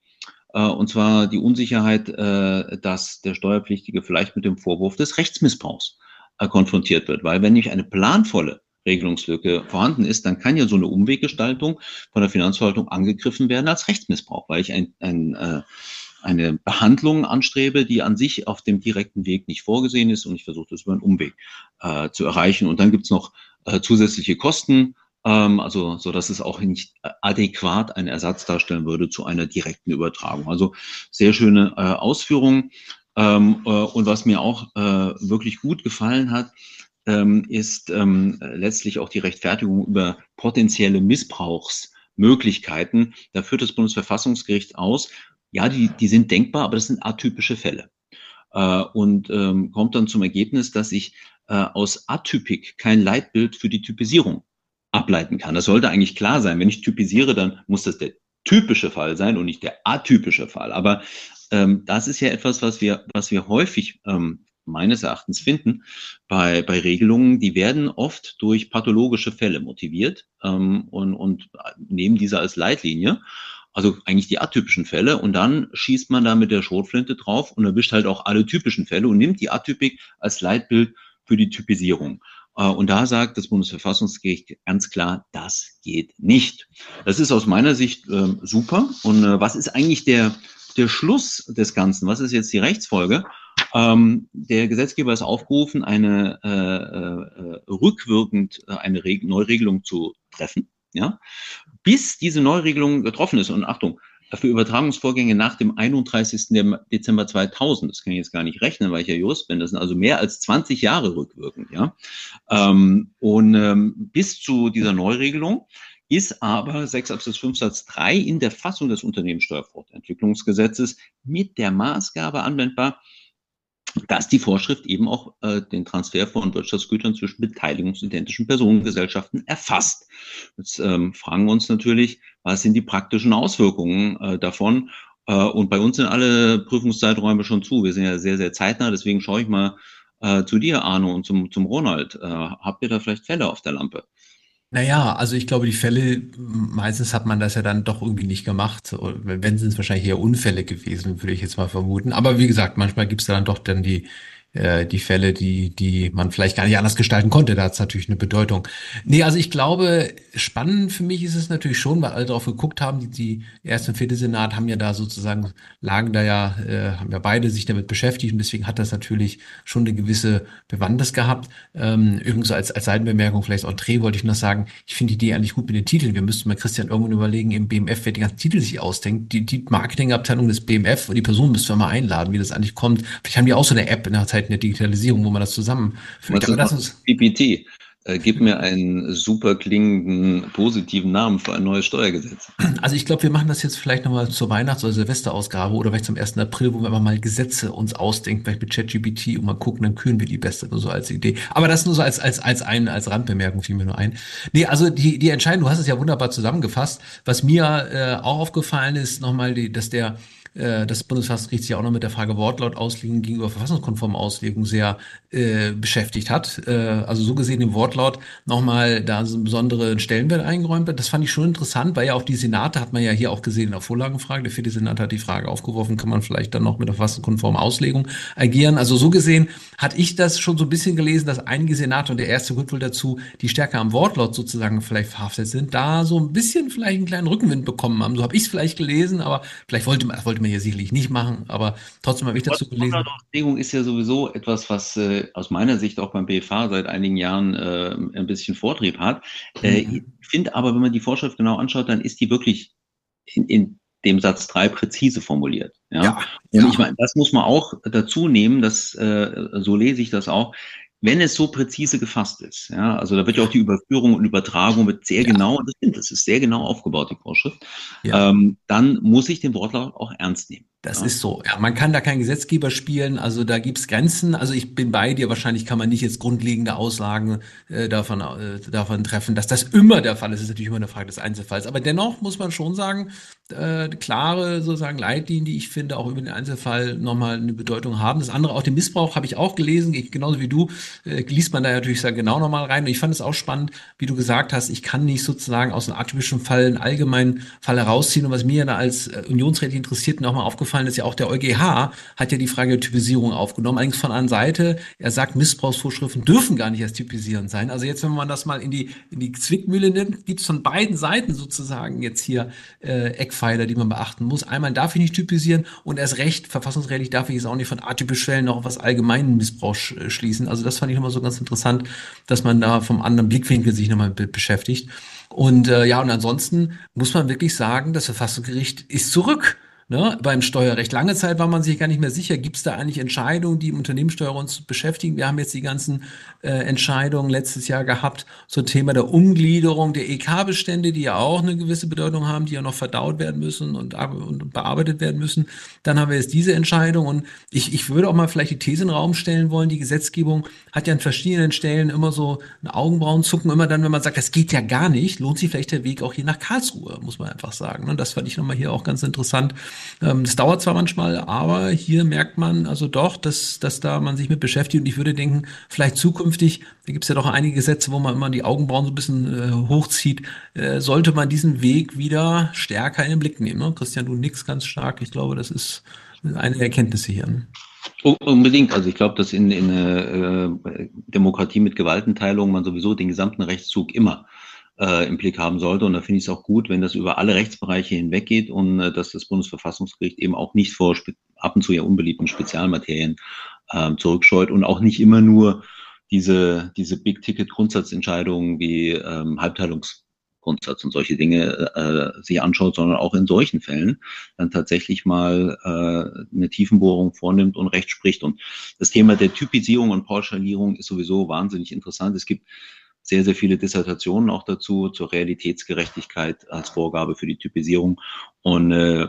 Äh, und zwar die Unsicherheit, äh, dass der Steuerpflichtige vielleicht mit dem Vorwurf des Rechtsmissbrauchs äh, konfrontiert wird. Weil wenn nicht eine planvolle Regelungslücke vorhanden ist, dann kann ja so eine Umweggestaltung von der Finanzverwaltung angegriffen werden als Rechtsmissbrauch, weil ich ein, ein, äh, eine Behandlung anstrebe, die an sich auf dem direkten Weg nicht vorgesehen ist und ich versuche das über einen Umweg äh, zu erreichen. Und dann gibt's noch äh, zusätzliche Kosten, ähm, also so dass es auch nicht adäquat einen Ersatz darstellen würde zu einer direkten Übertragung. Also sehr schöne äh, Ausführungen. Ähm, äh, und was mir auch äh, wirklich gut gefallen hat, ähm, ist ähm, letztlich auch die Rechtfertigung über potenzielle Missbrauchsmöglichkeiten. Da führt das Bundesverfassungsgericht aus, ja, die, die sind denkbar, aber das sind atypische Fälle. Äh, und ähm, kommt dann zum Ergebnis, dass ich äh, aus Atypik kein Leitbild für die Typisierung ableiten kann. Das sollte eigentlich klar sein. Wenn ich typisiere, dann muss das der typische Fall sein und nicht der atypische Fall. Aber ähm, das ist ja etwas, was wir, was wir häufig ähm, meines Erachtens finden bei, bei Regelungen. Die werden oft durch pathologische Fälle motiviert ähm, und, und nehmen diese als Leitlinie. Also eigentlich die atypischen Fälle und dann schießt man da mit der Schrotflinte drauf und erwischt halt auch alle typischen Fälle und nimmt die Atypik als Leitbild für die Typisierung. Äh, und da sagt das Bundesverfassungsgericht ganz klar, das geht nicht. Das ist aus meiner Sicht äh, super. Und äh, was ist eigentlich der, der Schluss des Ganzen? Was ist jetzt die Rechtsfolge? Ähm, der Gesetzgeber ist aufgerufen, eine äh, äh, rückwirkend äh, eine Reg Neuregelung zu treffen, ja, bis diese Neuregelung getroffen ist. Und Achtung, für Übertragungsvorgänge nach dem 31. Dezember 2000. Das kann ich jetzt gar nicht rechnen, weil ich ja Jurist bin. Das sind also mehr als 20 Jahre rückwirkend. Ja? Ähm, und ähm, bis zu dieser Neuregelung ist aber 6 Absatz 5 Satz 3 in der Fassung des Unternehmenssteuerfortentwicklungsgesetzes mit der Maßgabe anwendbar, dass die Vorschrift eben auch äh, den Transfer von Wirtschaftsgütern zwischen beteiligungsidentischen Personengesellschaften erfasst. Jetzt ähm, fragen wir uns natürlich, was sind die praktischen Auswirkungen äh, davon? Äh, und bei uns sind alle Prüfungszeiträume schon zu. Wir sind ja sehr, sehr zeitnah. Deswegen schaue ich mal äh, zu dir, Arno, und zum, zum Ronald. Äh, habt ihr da vielleicht Fälle auf der Lampe? Naja, also ich glaube, die Fälle, meistens hat man das ja dann doch irgendwie nicht gemacht. Wenn sind es wahrscheinlich eher Unfälle gewesen, würde ich jetzt mal vermuten. Aber wie gesagt, manchmal gibt es da dann doch dann die, äh, die Fälle, die, die man vielleicht gar nicht anders gestalten konnte. Da hat es natürlich eine Bedeutung. Nee, also ich glaube, spannend für mich ist es natürlich schon, weil alle darauf geguckt haben, die, die erste und vierte Senat haben ja da sozusagen, lagen da ja, äh, haben ja beide sich damit beschäftigt und deswegen hat das natürlich schon eine gewisse Bewandtnis gehabt. Ähm, übrigens als, als Seitenbemerkung, vielleicht Entree wollte ich noch sagen, ich finde die Idee eigentlich gut mit den Titeln. Wir müssten mal Christian irgendwann überlegen, im BMF, wer die ganzen Titel sich ausdenkt. Die, die Marketingabteilung des BMF und die Person müssten wir mal einladen, wie das eigentlich kommt. Vielleicht haben die auch so eine App in der Zeit Zeiten der Digitalisierung, wo man das zusammenführt. Aber das PPT. Äh, gib mir einen super klingenden, positiven Namen für ein neues Steuergesetz. Also ich glaube, wir machen das jetzt vielleicht nochmal zur Weihnachts- oder Silvesterausgabe oder vielleicht zum 1. April, wo wir einfach mal Gesetze uns ausdenken, vielleicht mit ChatGPT und mal gucken, dann kühlen wir die beste, nur so als Idee. Aber das nur so als, als, als ein, als Randbemerkung fiel mir nur ein. Nee, also die, die Entscheidung, du hast es ja wunderbar zusammengefasst. Was mir äh, auch aufgefallen ist, nochmal, die, dass der äh, das Bundesverfassungsgericht sich auch noch mit der Frage Wortlautauslegung gegenüber verfassungskonformen Auslegung sehr äh, beschäftigt hat. Äh, also so gesehen im Wortlaut nochmal da so einen besonderen Stellenwert eingeräumt wird. Das fand ich schon interessant, weil ja auch die Senate hat man ja hier auch gesehen in der Vorlagenfrage. Der vierte Senat hat die Frage aufgeworfen, kann man vielleicht dann noch mit der verfassungskonformen Auslegung agieren. Also so gesehen hatte ich das schon so ein bisschen gelesen, dass einige Senate und der erste wohl dazu, die stärker am Wortlaut sozusagen vielleicht verhaftet sind, da so ein bisschen vielleicht einen kleinen Rückenwind bekommen haben. So habe ich es vielleicht gelesen, aber vielleicht wollte man, wollte man hier sicherlich nicht machen, aber trotzdem habe ich dazu gelesen. Auslegung ist ja sowieso etwas, was äh, aus meiner Sicht auch beim BFH seit einigen Jahren äh, ein bisschen Vortrieb hat. Äh, mhm. Ich finde aber, wenn man die Vorschrift genau anschaut, dann ist die wirklich in, in dem Satz 3 präzise formuliert. Ja. ja und ja. ich meine, das muss man auch dazu nehmen, dass, äh, so lese ich das auch, wenn es so präzise gefasst ist, ja, also da wird ja auch die Überführung und Übertragung wird sehr ja. genau, das ist sehr genau aufgebaut, die Vorschrift, ja. ähm, dann muss ich den Wortlaut auch ernst nehmen. Das ja. ist so. Ja, man kann da kein Gesetzgeber spielen, also da gibt's Grenzen. Also ich bin bei dir, wahrscheinlich kann man nicht jetzt grundlegende Aussagen äh, davon, äh, davon treffen, dass das immer der Fall ist. Das ist natürlich immer eine Frage des Einzelfalls. Aber dennoch muss man schon sagen, äh, klare sozusagen Leitlinien, die ich finde, auch über den Einzelfall nochmal eine Bedeutung haben. Das andere, auch den Missbrauch, habe ich auch gelesen, ich, genauso wie du, äh, liest man da natürlich sehr genau nochmal rein. Und ich fand es auch spannend, wie du gesagt hast, ich kann nicht sozusagen aus einem atypischen Fall einen allgemeinen Fall herausziehen. Und was mir da als äh, Unionsrätig interessiert nochmal aufgefallen ist, ja auch der EuGH hat ja die Frage der Typisierung aufgenommen, allerdings von einer Seite, er sagt, Missbrauchsvorschriften dürfen gar nicht als typisierend sein. Also jetzt, wenn man das mal in die, in die Zwickmühle nimmt, gibt es von beiden Seiten sozusagen jetzt hier äh, Eckpfeiler, die man beachten muss. Einmal darf ich nicht typisieren und erst recht, verfassungsrechtlich darf ich es auch nicht von atypisch Fällen noch was allgemeinen Missbrauch schließen. Also das fand ich nochmal so ganz interessant, dass man da vom anderen Blickwinkel sich nochmal beschäftigt. Und äh, ja, und ansonsten muss man wirklich sagen, das Verfassungsgericht ist zurück. Ne, beim Steuerrecht. Lange Zeit war man sich gar nicht mehr sicher, gibt es da eigentlich Entscheidungen, die im Unternehmenssteuer uns beschäftigen. Wir haben jetzt die ganzen äh, Entscheidungen letztes Jahr gehabt zum Thema der Umgliederung der EK-Bestände, die ja auch eine gewisse Bedeutung haben, die ja noch verdaut werden müssen und, und bearbeitet werden müssen. Dann haben wir jetzt diese Entscheidung und ich, ich würde auch mal vielleicht die These in den Raum stellen wollen, die Gesetzgebung hat ja an verschiedenen Stellen immer so ein Augenbrauenzucken, immer dann, wenn man sagt, das geht ja gar nicht, lohnt sich vielleicht der Weg auch hier nach Karlsruhe, muss man einfach sagen. Und das fand ich nochmal hier auch ganz interessant ähm, es dauert zwar manchmal, aber hier merkt man also doch, dass, dass da man sich mit beschäftigt. Und ich würde denken, vielleicht zukünftig, da gibt es ja doch einige Gesetze, wo man immer die Augenbrauen so ein bisschen äh, hochzieht, äh, sollte man diesen Weg wieder stärker in den Blick nehmen. Ne? Christian, du nix ganz stark. Ich glaube, das ist eine Erkenntnisse hier. Ne? Unbedingt. Also ich glaube, dass in, in äh, Demokratie mit Gewaltenteilung man sowieso den gesamten Rechtszug immer äh, im Blick haben sollte. Und da finde ich es auch gut, wenn das über alle Rechtsbereiche hinweggeht und äh, dass das Bundesverfassungsgericht eben auch nicht vor ab und zu ja unbeliebten Spezialmaterien äh, zurückscheut und auch nicht immer nur diese, diese Big-Ticket-Grundsatzentscheidungen wie ähm, Halbteilungsgrundsatz und solche Dinge äh, sich anschaut, sondern auch in solchen Fällen dann tatsächlich mal äh, eine Tiefenbohrung vornimmt und Recht spricht. Und das Thema der Typisierung und Pauschalierung ist sowieso wahnsinnig interessant. Es gibt sehr, sehr viele Dissertationen auch dazu, zur Realitätsgerechtigkeit als Vorgabe für die Typisierung. Und äh,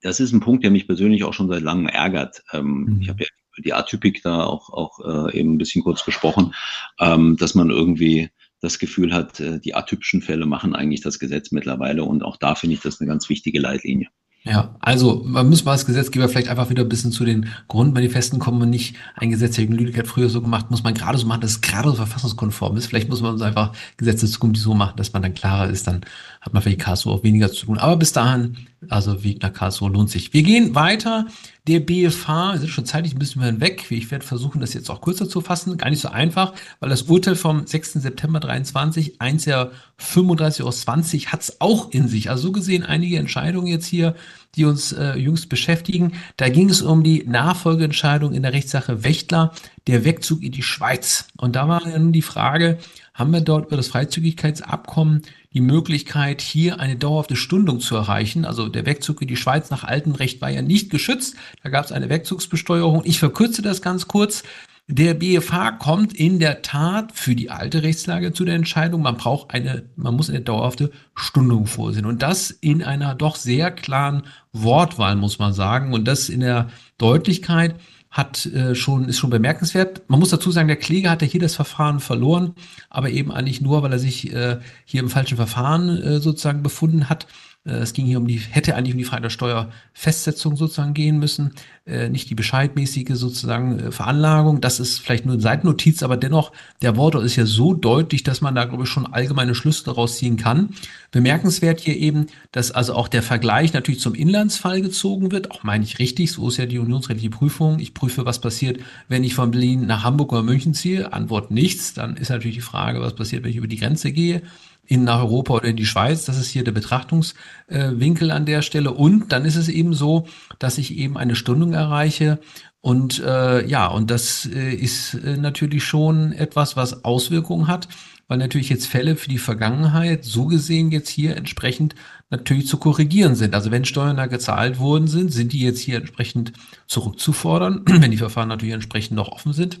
das ist ein Punkt, der mich persönlich auch schon seit langem ärgert. Ähm, mhm. Ich habe ja die Atypik da auch, auch äh, eben ein bisschen kurz besprochen, ähm, dass man irgendwie das Gefühl hat, äh, die atypischen Fälle machen eigentlich das Gesetz mittlerweile und auch da finde ich das eine ganz wichtige Leitlinie. Ja, also man muss mal als Gesetzgeber vielleicht einfach wieder ein bisschen zu den Grundmanifesten kommen und nicht ein Gesetz, der Lüdecke hat früher so gemacht, muss man gerade so machen, dass es gerade so verfassungskonform ist. Vielleicht muss man uns einfach Gesetze zukünftig so machen, dass man dann klarer ist, dann hat man vielleicht Karlsruhe auch weniger zu tun. Aber bis dahin, also Weg nach Karlsruhe lohnt sich. Wir gehen weiter. Der BFH, wir sind schon zeitlich ein bisschen hinweg. Ich werde versuchen, das jetzt auch kürzer zu fassen. Gar nicht so einfach, weil das Urteil vom 6. September 23, 1 Jahr 35 aus 20, hat es auch in sich. Also so gesehen einige Entscheidungen jetzt hier, die uns äh, jüngst beschäftigen. Da ging es um die Nachfolgeentscheidung in der Rechtssache Wächtler, der Wegzug in die Schweiz. Und da war dann die Frage, haben wir dort über das Freizügigkeitsabkommen die Möglichkeit, hier eine dauerhafte Stundung zu erreichen. Also der Wegzug in die Schweiz nach altem Recht war ja nicht geschützt. Da gab es eine Wegzugsbesteuerung. Ich verkürze das ganz kurz. Der BFH kommt in der Tat für die alte Rechtslage zu der Entscheidung, man braucht eine, man muss eine dauerhafte Stundung vorsehen. Und das in einer doch sehr klaren Wortwahl, muss man sagen. Und das in der Deutlichkeit, hat äh, schon, ist schon bemerkenswert. Man muss dazu sagen, der Kläger hatte hier das Verfahren verloren, aber eben eigentlich nur, weil er sich äh, hier im falschen Verfahren äh, sozusagen befunden hat. Äh, es ging hier um die, hätte eigentlich um die Frage der Steuerfestsetzung sozusagen gehen müssen, äh, nicht die bescheidmäßige sozusagen äh, Veranlagung. Das ist vielleicht nur eine Seitennotiz, aber dennoch, der Wortlaut ist ja so deutlich, dass man da, glaube ich, schon allgemeine Schlüsse daraus ziehen kann. Bemerkenswert hier eben, dass also auch der Vergleich natürlich zum Inlandsfall gezogen wird. Auch meine ich richtig, so ist ja die unionsrechtliche Prüfung. Ich prüfe, was passiert, wenn ich von Berlin nach Hamburg oder München ziehe. Antwort nichts. Dann ist natürlich die Frage, was passiert, wenn ich über die Grenze gehe in nach Europa oder in die Schweiz. Das ist hier der Betrachtungswinkel an der Stelle. Und dann ist es eben so, dass ich eben eine Stundung erreiche. Und äh, ja, und das äh, ist äh, natürlich schon etwas, was Auswirkungen hat, weil natürlich jetzt Fälle für die Vergangenheit so gesehen jetzt hier entsprechend natürlich zu korrigieren sind. Also wenn Steuern da gezahlt worden sind, sind die jetzt hier entsprechend zurückzufordern, wenn die Verfahren natürlich entsprechend noch offen sind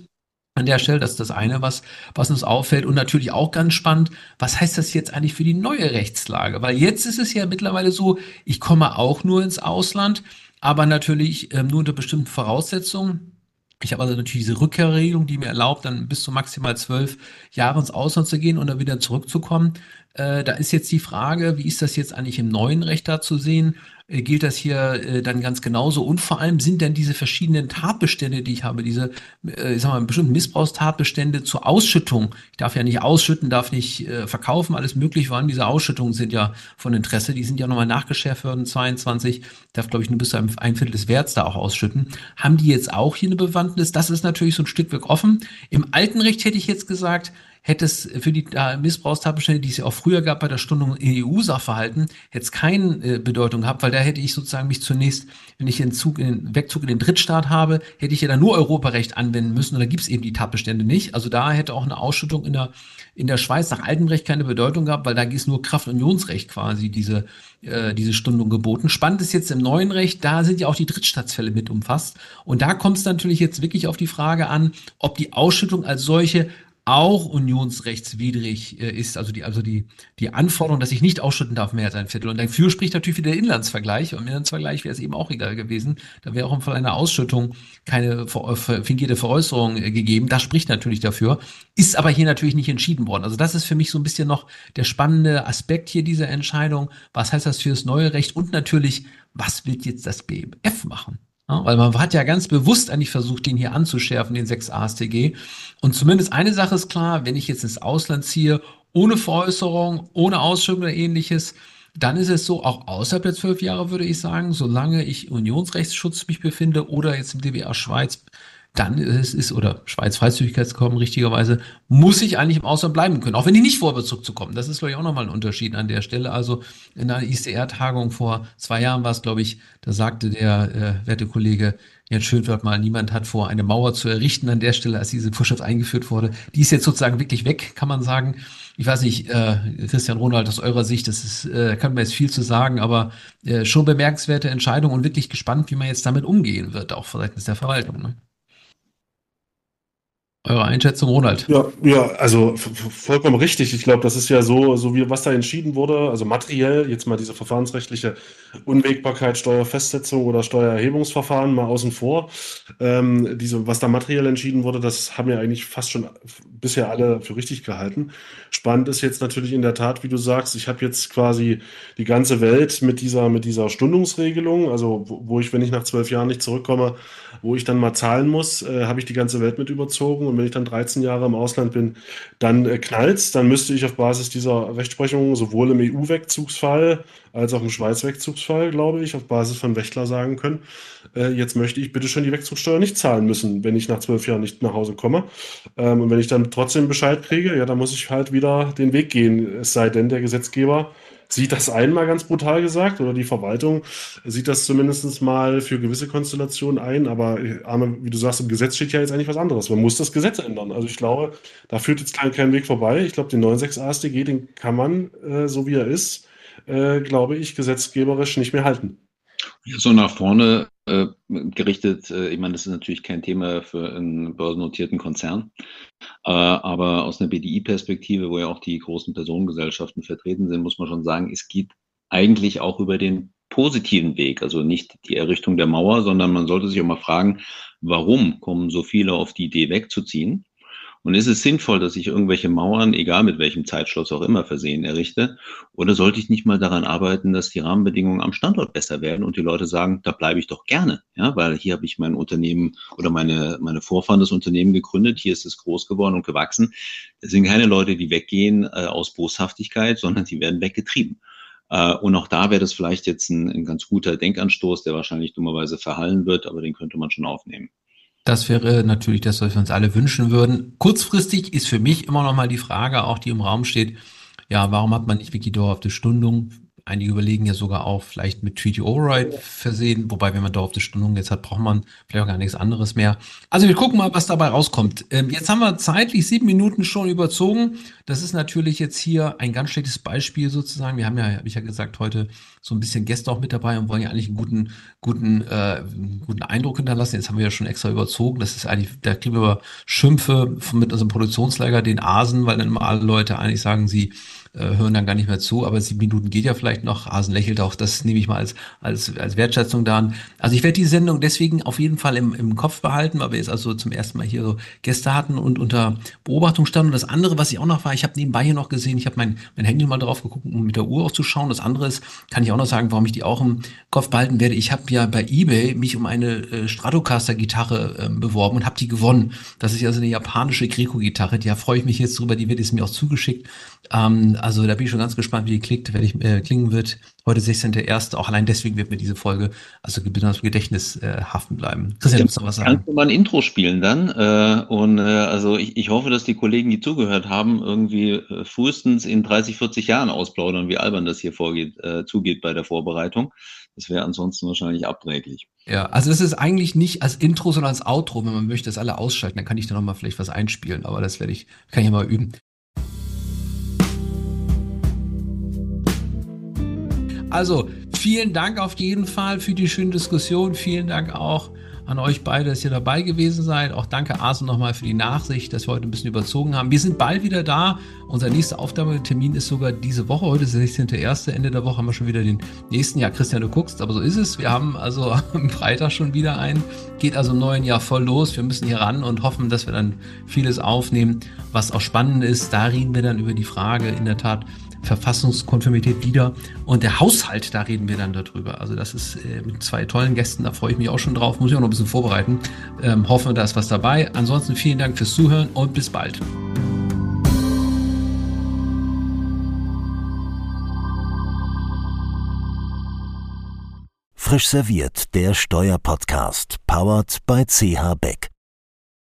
an der Stelle. Das ist das eine, was, was uns auffällt. Und natürlich auch ganz spannend, was heißt das jetzt eigentlich für die neue Rechtslage? Weil jetzt ist es ja mittlerweile so, ich komme auch nur ins Ausland, aber natürlich ähm, nur unter bestimmten Voraussetzungen. Ich habe also natürlich diese Rückkehrregelung, die mir erlaubt, dann bis zu maximal zwölf Jahre ins Ausland zu gehen und dann wieder zurückzukommen. Äh, da ist jetzt die Frage, wie ist das jetzt eigentlich im neuen Recht da zu sehen? Äh, gilt das hier äh, dann ganz genauso? Und vor allem sind denn diese verschiedenen Tatbestände, die ich habe, diese, äh, ich sag mal, bestimmten Missbrauchstatbestände zur Ausschüttung. Ich darf ja nicht ausschütten, darf nicht äh, verkaufen, alles möglich waren. Diese Ausschüttungen sind ja von Interesse. Die sind ja nochmal nachgeschärft worden, 22. Darf, glaube ich, nur bis zu einem ein Viertel des Werts da auch ausschütten. Haben die jetzt auch hier eine Bewandtnis? Das ist natürlich so ein Stück weg offen. Im alten Recht hätte ich jetzt gesagt, hätte es für die äh, Missbrauchstatbestände, die es ja auch früher gab bei der Stundung in EU-Sachverhalten, hätte es keine äh, Bedeutung gehabt, weil da hätte ich sozusagen mich zunächst, wenn ich den, Zug, den Wegzug in den Drittstaat habe, hätte ich ja dann nur Europarecht anwenden müssen und da gibt es eben die Tatbestände nicht. Also da hätte auch eine Ausschüttung in der, in der Schweiz nach altem Recht keine Bedeutung gehabt, weil da ist nur Kraftunionsrecht quasi diese, äh, diese Stundung geboten. Spannend ist jetzt im neuen Recht, da sind ja auch die Drittstaatsfälle mit umfasst. Und da kommt es natürlich jetzt wirklich auf die Frage an, ob die Ausschüttung als solche auch unionsrechtswidrig äh, ist, also die, also die, die Anforderung, dass ich nicht ausschütten darf mehr als ein Viertel. Und dafür spricht natürlich wieder der Inlandsvergleich. Und im Inlandsvergleich wäre es eben auch egal gewesen. Da wäre auch im Fall einer Ausschüttung keine fingierte Veräußerung äh, gegeben. Das spricht natürlich dafür. Ist aber hier natürlich nicht entschieden worden. Also das ist für mich so ein bisschen noch der spannende Aspekt hier dieser Entscheidung. Was heißt das für das neue Recht? Und natürlich, was wird jetzt das BMF machen? Ja, weil man hat ja ganz bewusst eigentlich versucht, den hier anzuschärfen, den 6 AStG. Und zumindest eine Sache ist klar, wenn ich jetzt ins Ausland ziehe, ohne Veräußerung, ohne Ausschüttung oder ähnliches, dann ist es so, auch außerhalb der zwölf Jahre würde ich sagen, solange ich Unionsrechtsschutz mich befinde oder jetzt im DWA Schweiz dann ist es, oder Schweiz Freizügigkeitskommen richtigerweise, muss ich eigentlich im Ausland bleiben können, auch wenn ich nicht vorhabe, zurückzukommen. Das ist, glaube ich, auch nochmal ein Unterschied an der Stelle. Also in einer ICR-Tagung vor zwei Jahren war es, glaube ich, da sagte der äh, werte Kollege Jens Schönwert mal, niemand hat vor, eine Mauer zu errichten an der Stelle, als diese Vorschrift eingeführt wurde. Die ist jetzt sozusagen wirklich weg, kann man sagen. Ich weiß nicht, äh, Christian Ronald, aus eurer Sicht, das ist, äh, kann man jetzt viel zu sagen, aber äh, schon bemerkenswerte Entscheidung und wirklich gespannt, wie man jetzt damit umgehen wird, auch seitens der Verwaltung. Ne? Eure Einschätzung, Ronald? Ja, ja, also vollkommen richtig. Ich glaube, das ist ja so, so wie was da entschieden wurde, also materiell, jetzt mal diese verfahrensrechtliche Unwägbarkeit, Steuerfestsetzung oder Steuererhebungsverfahren mal außen vor. Ähm, diese, was da materiell entschieden wurde, das haben ja eigentlich fast schon bisher alle für richtig gehalten. Spannend ist jetzt natürlich in der Tat, wie du sagst, ich habe jetzt quasi die ganze Welt mit dieser, mit dieser Stundungsregelung, also wo, wo ich, wenn ich nach zwölf Jahren nicht zurückkomme, wo ich dann mal zahlen muss, äh, habe ich die ganze Welt mit überzogen. Und wenn ich dann 13 Jahre im Ausland bin, dann äh, knallt's. Dann müsste ich auf Basis dieser Rechtsprechung sowohl im EU-Wegzugsfall als auch im Schweiz-Wegzugsfall, glaube ich, auf Basis von Wächtler sagen können, äh, jetzt möchte ich bitte schon die Wegzugsteuer nicht zahlen müssen, wenn ich nach zwölf Jahren nicht nach Hause komme. Ähm, und wenn ich dann trotzdem Bescheid kriege, ja, dann muss ich halt wieder den Weg gehen. Es sei denn, der Gesetzgeber sieht das einmal ganz brutal gesagt oder die Verwaltung sieht das zumindest mal für gewisse Konstellationen ein. Aber Arne, wie du sagst, im Gesetz steht ja jetzt eigentlich was anderes. Man muss das Gesetz ändern. Also ich glaube, da führt jetzt kein, kein Weg vorbei. Ich glaube, den 9.6 AStG, den kann man, äh, so wie er ist, äh, glaube ich, gesetzgeberisch nicht mehr halten. So nach vorne äh, gerichtet, äh, ich meine, das ist natürlich kein Thema für einen börsennotierten Konzern, äh, aber aus einer BDI-Perspektive, wo ja auch die großen Personengesellschaften vertreten sind, muss man schon sagen, es geht eigentlich auch über den positiven Weg, also nicht die Errichtung der Mauer, sondern man sollte sich auch mal fragen, warum kommen so viele auf die Idee wegzuziehen? Und ist es sinnvoll, dass ich irgendwelche Mauern, egal mit welchem Zeitschloss auch immer versehen, errichte? Oder sollte ich nicht mal daran arbeiten, dass die Rahmenbedingungen am Standort besser werden und die Leute sagen, da bleibe ich doch gerne, ja, weil hier habe ich mein Unternehmen oder meine, meine Vorfahren das Unternehmen gegründet, hier ist es groß geworden und gewachsen. Es sind keine Leute, die weggehen äh, aus Boshaftigkeit, sondern die werden weggetrieben. Äh, und auch da wäre das vielleicht jetzt ein, ein ganz guter Denkanstoß, der wahrscheinlich dummerweise verhallen wird, aber den könnte man schon aufnehmen. Das wäre natürlich das, was wir uns alle wünschen würden. Kurzfristig ist für mich immer noch mal die Frage, auch die im Raum steht, ja, warum hat man nicht wirklich dauerhafte Stundung? Einige überlegen ja sogar auch vielleicht mit Treaty Override versehen, wobei wenn man da auf die Stundung jetzt hat, braucht man vielleicht auch gar nichts anderes mehr. Also wir gucken mal, was dabei rauskommt. Ähm, jetzt haben wir zeitlich sieben Minuten schon überzogen. Das ist natürlich jetzt hier ein ganz schlechtes Beispiel sozusagen. Wir haben ja, habe ich ja gesagt, heute so ein bisschen Gäste auch mit dabei und wollen ja eigentlich einen guten, guten, äh, guten Eindruck hinterlassen. Jetzt haben wir ja schon extra überzogen. Das ist eigentlich, da kriegen wir Schimpfe mit unserem Produktionsleiter, den Asen, weil dann immer alle Leute eigentlich sagen, sie hören dann gar nicht mehr zu, aber sieben Minuten geht ja vielleicht noch. Hasen lächelt auch, das nehme ich mal als, als, als Wertschätzung da an. Also ich werde die Sendung deswegen auf jeden Fall im, im Kopf behalten, weil wir jetzt also zum ersten Mal hier so Gäste hatten und unter Beobachtung standen. Und das andere, was ich auch noch war, ich habe nebenbei hier noch gesehen, ich habe mein, mein Handy mal drauf geguckt, um mit der Uhr auch zu schauen. Das andere ist, kann ich auch noch sagen, warum ich die auch im Kopf behalten werde. Ich habe ja bei eBay mich um eine äh, Stratocaster-Gitarre äh, beworben und habe die gewonnen. Das ist ja so eine japanische Greco-Gitarre, da freue ich mich jetzt drüber, die wird jetzt mir auch zugeschickt. Ähm, also da bin ich schon ganz gespannt, wie die klickt, wenn ich, äh, klingen wird. Heute 16.01. Auch allein deswegen wird mir diese Folge also besonders im Gedächtnis äh, haften bleiben. Christian, ja, du noch was sagen? Kannst du mal ein Intro spielen dann? Äh, und äh, also ich, ich hoffe, dass die Kollegen, die zugehört haben, irgendwie äh, frühestens in 30, 40 Jahren ausplaudern, wie albern das hier vorgeht, äh, zugeht bei der Vorbereitung. Das wäre ansonsten wahrscheinlich abträglich. Ja, also es ist eigentlich nicht als Intro, sondern als Outro. Wenn man möchte, das alle ausschalten, dann kann ich da nochmal vielleicht was einspielen. Aber das werde ich, kann ich ja mal üben. Also vielen Dank auf jeden Fall für die schöne Diskussion. Vielen Dank auch an euch beide, dass ihr dabei gewesen seid. Auch danke Asen nochmal für die Nachsicht, dass wir heute ein bisschen überzogen haben. Wir sind bald wieder da. Unser nächster Aufnahmetermin ist sogar diese Woche. Heute ist der 16.1. Ende der Woche haben wir schon wieder den nächsten. Ja, Christian, du guckst, aber so ist es. Wir haben also am Freitag schon wieder einen. Geht also im neuen Jahr voll los. Wir müssen hier ran und hoffen, dass wir dann vieles aufnehmen, was auch spannend ist. Da reden wir dann über die Frage in der Tat, Verfassungskonformität wieder. Und der Haushalt, da reden wir dann darüber. Also das ist äh, mit zwei tollen Gästen, da freue ich mich auch schon drauf, muss ich auch noch ein bisschen vorbereiten. Ähm, hoffen, da ist was dabei. Ansonsten vielen Dank fürs Zuhören und bis bald. Frisch serviert, der Steuerpodcast, powered by CH Beck.